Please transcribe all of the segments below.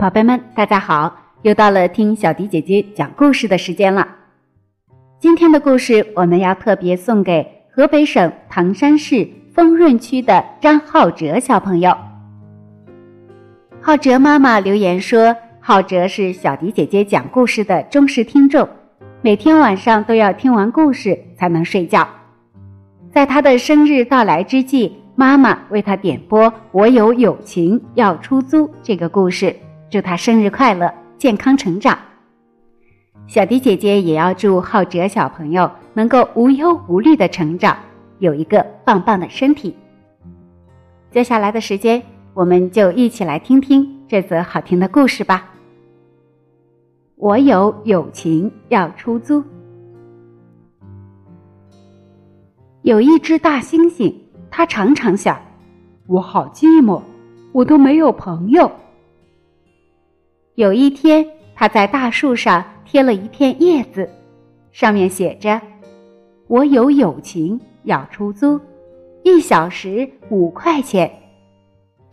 宝贝们，大家好！又到了听小迪姐姐讲故事的时间了。今天的故事我们要特别送给河北省唐山市丰润区的张浩哲小朋友。浩哲妈妈留言说，浩哲是小迪姐姐讲故事的忠实听众，每天晚上都要听完故事才能睡觉。在他的生日到来之际，妈妈为他点播《我有友情要出租》这个故事。祝他生日快乐，健康成长。小迪姐姐也要祝浩哲小朋友能够无忧无虑的成长，有一个棒棒的身体。接下来的时间，我们就一起来听听这则好听的故事吧。我有友情要出租。有一只大猩猩，它常常想：我好寂寞，我都没有朋友。有一天，他在大树上贴了一片叶子，上面写着：“我有友情要出租，一小时五块钱。”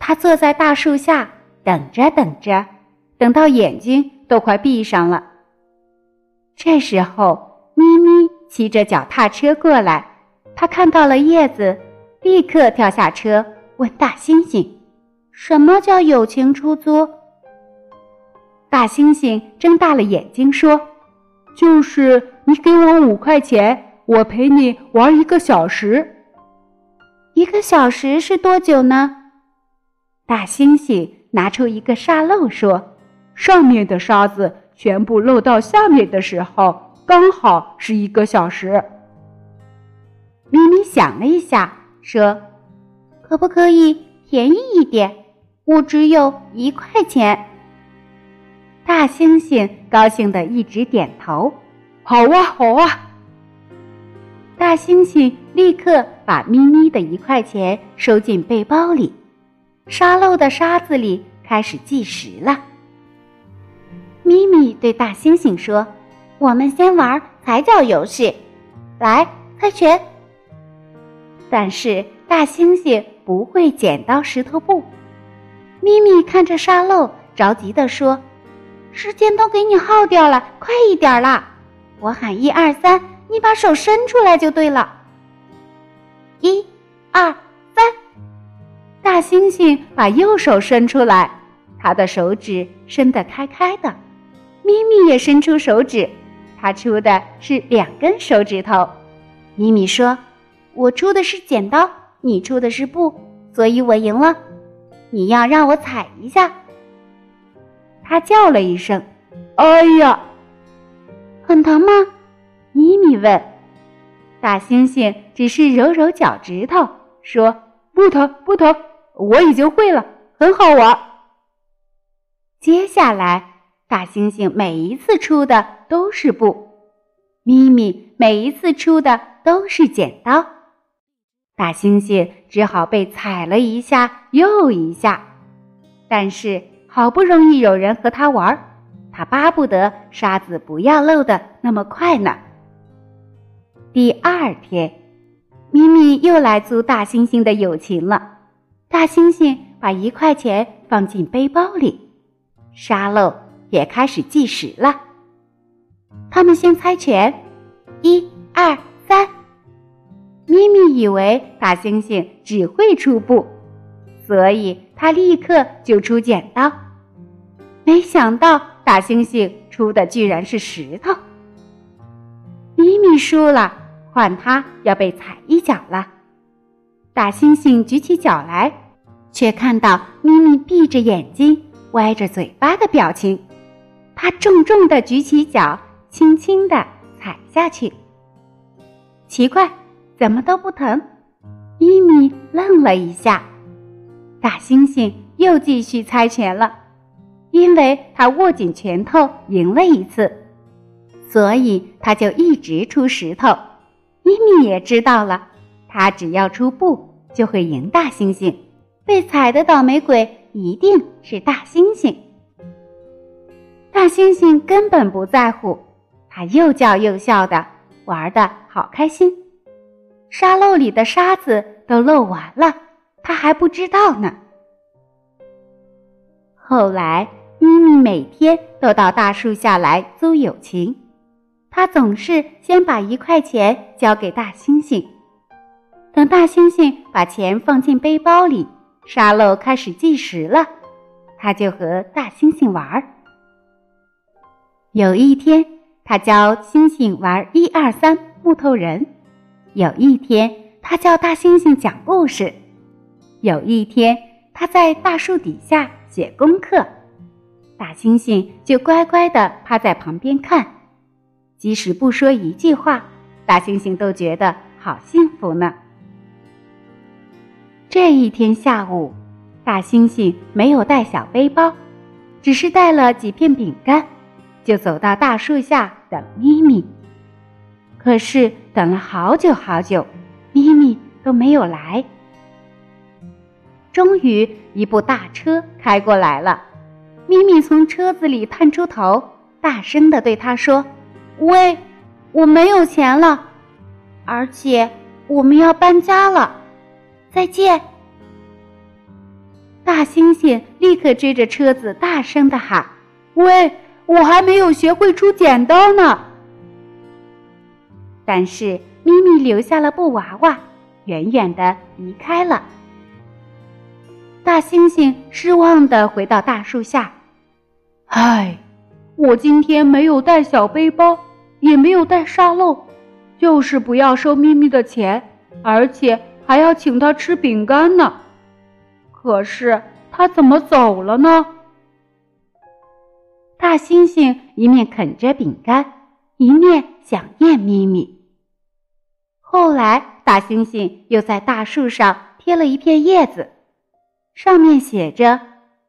他坐在大树下等着等着，等到眼睛都快闭上了。这时候，咪咪骑着脚踏车过来，他看到了叶子，立刻跳下车，问大猩猩：“什么叫友情出租？”大猩猩睁大了眼睛说：“就是你给我五块钱，我陪你玩一个小时。一个小时是多久呢？”大猩猩拿出一个沙漏说：“上面的沙子全部漏到下面的时候，刚好是一个小时。”咪咪想了一下，说：“可不可以便宜一点？我只有一块钱。”大猩猩高兴的一直点头：“好啊，好啊！”大猩猩立刻把咪咪的一块钱收进背包里，沙漏的沙子里开始计时了。咪咪对大猩猩说：“我们先玩踩脚游戏，来猜拳。”但是大猩猩不会剪刀石头布。咪咪看着沙漏，着急地说。时间都给你耗掉了，快一点啦！我喊一二三，你把手伸出来就对了。一、二、三，大猩猩把右手伸出来，他的手指伸得开开的。咪咪也伸出手指，他出的是两根手指头。咪咪说：“我出的是剪刀，你出的是布，所以我赢了。你要让我踩一下。”他叫了一声：“哎呀，很疼吗？”咪咪问。大猩猩只是揉揉脚趾头，说：“不疼，不疼，我已经会了，很好玩。”接下来，大猩猩每一次出的都是布，咪咪每一次出的都是剪刀，大猩猩只好被踩了一下又一下，但是。好不容易有人和他玩，他巴不得沙子不要漏的那么快呢。第二天，咪咪又来租大猩猩的友情了。大猩猩把一块钱放进背包里，沙漏也开始计时了。他们先猜拳，一、二、三。咪咪以为大猩猩只会出布。所以他立刻就出剪刀，没想到大猩猩出的居然是石头。咪咪输了，换他要被踩一脚了。大猩猩举起脚来，却看到咪咪闭着眼睛、歪着嘴巴的表情。他重重的举起脚，轻轻的踩下去。奇怪，怎么都不疼？咪咪愣了一下。大猩猩又继续猜拳了，因为他握紧拳头赢了一次，所以他就一直出石头。咪咪也知道了，他只要出布就会赢大猩猩，被踩的倒霉鬼一定是大猩猩。大猩猩根本不在乎，他又叫又笑的，玩的好开心。沙漏里的沙子都漏完了。他还不知道呢。后来，咪咪每天都到大树下来租友情。他总是先把一块钱交给大猩猩，等大猩猩把钱放进背包里，沙漏开始计时了，他就和大猩猩玩儿。有一天，他教猩猩玩一二三木头人；有一天，他教大猩猩讲故事；有一天，他在大树底下写功课，大猩猩就乖乖地趴在旁边看。即使不说一句话，大猩猩都觉得好幸福呢。这一天下午，大猩猩没有带小背包，只是带了几片饼干，就走到大树下等咪咪。可是等了好久好久，咪咪都没有来。终于，一部大车开过来了，咪咪从车子里探出头，大声的对他说。喂，我没有钱了，而且我们要搬家了，再见！大猩猩立刻追着车子大声的喊：“喂，我还没有学会出剪刀呢！”但是咪咪留下了布娃娃，远远的离开了。大猩猩失望的回到大树下，唉，我今天没有带小背包。也没有带沙漏，就是不要收咪咪的钱，而且还要请他吃饼干呢。可是他怎么走了呢？大猩猩一面啃着饼干，一面想念咪咪。后来，大猩猩又在大树上贴了一片叶子，上面写着：“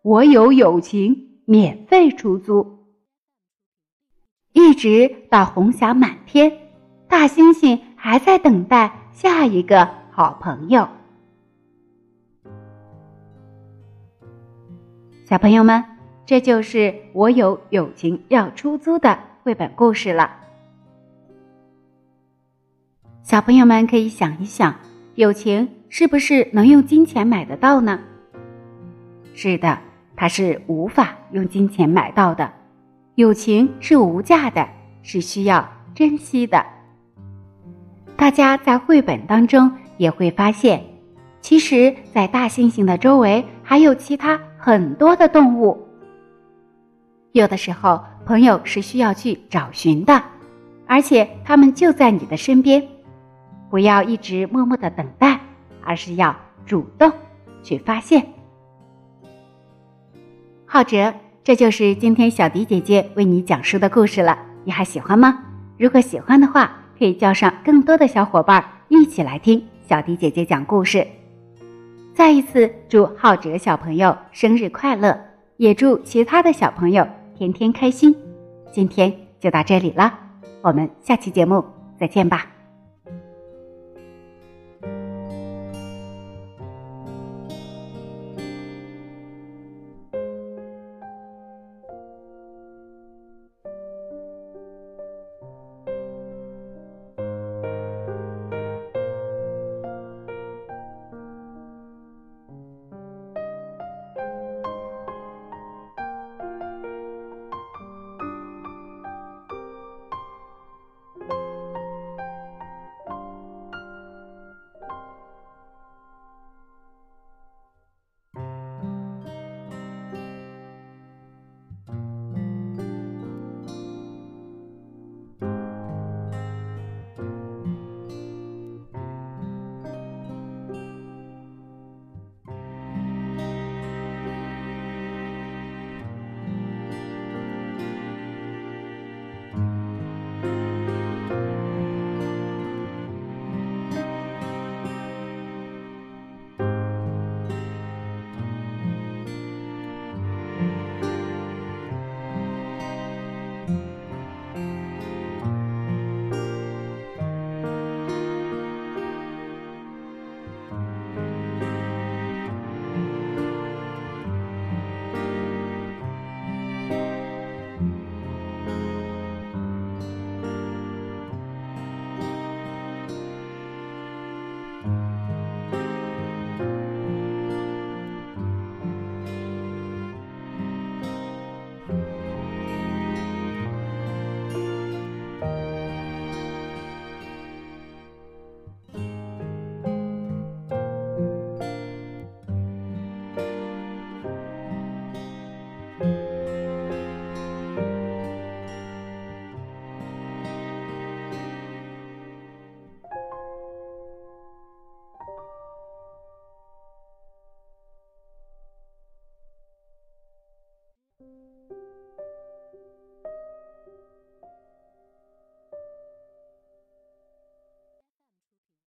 我有友情，免费出租。”一直到红霞满天，大猩猩还在等待下一个好朋友。小朋友们，这就是我有友情要出租的绘本故事了。小朋友们可以想一想，友情是不是能用金钱买得到呢？是的，它是无法用金钱买到的。友情是无价的，是需要珍惜的。大家在绘本当中也会发现，其实，在大猩猩的周围还有其他很多的动物。有的时候，朋友是需要去找寻的，而且他们就在你的身边。不要一直默默的等待，而是要主动去发现。浩哲。这就是今天小迪姐姐为你讲述的故事了，你还喜欢吗？如果喜欢的话，可以叫上更多的小伙伴一起来听小迪姐姐讲故事。再一次祝浩哲小朋友生日快乐，也祝其他的小朋友天天开心。今天就到这里了，我们下期节目再见吧。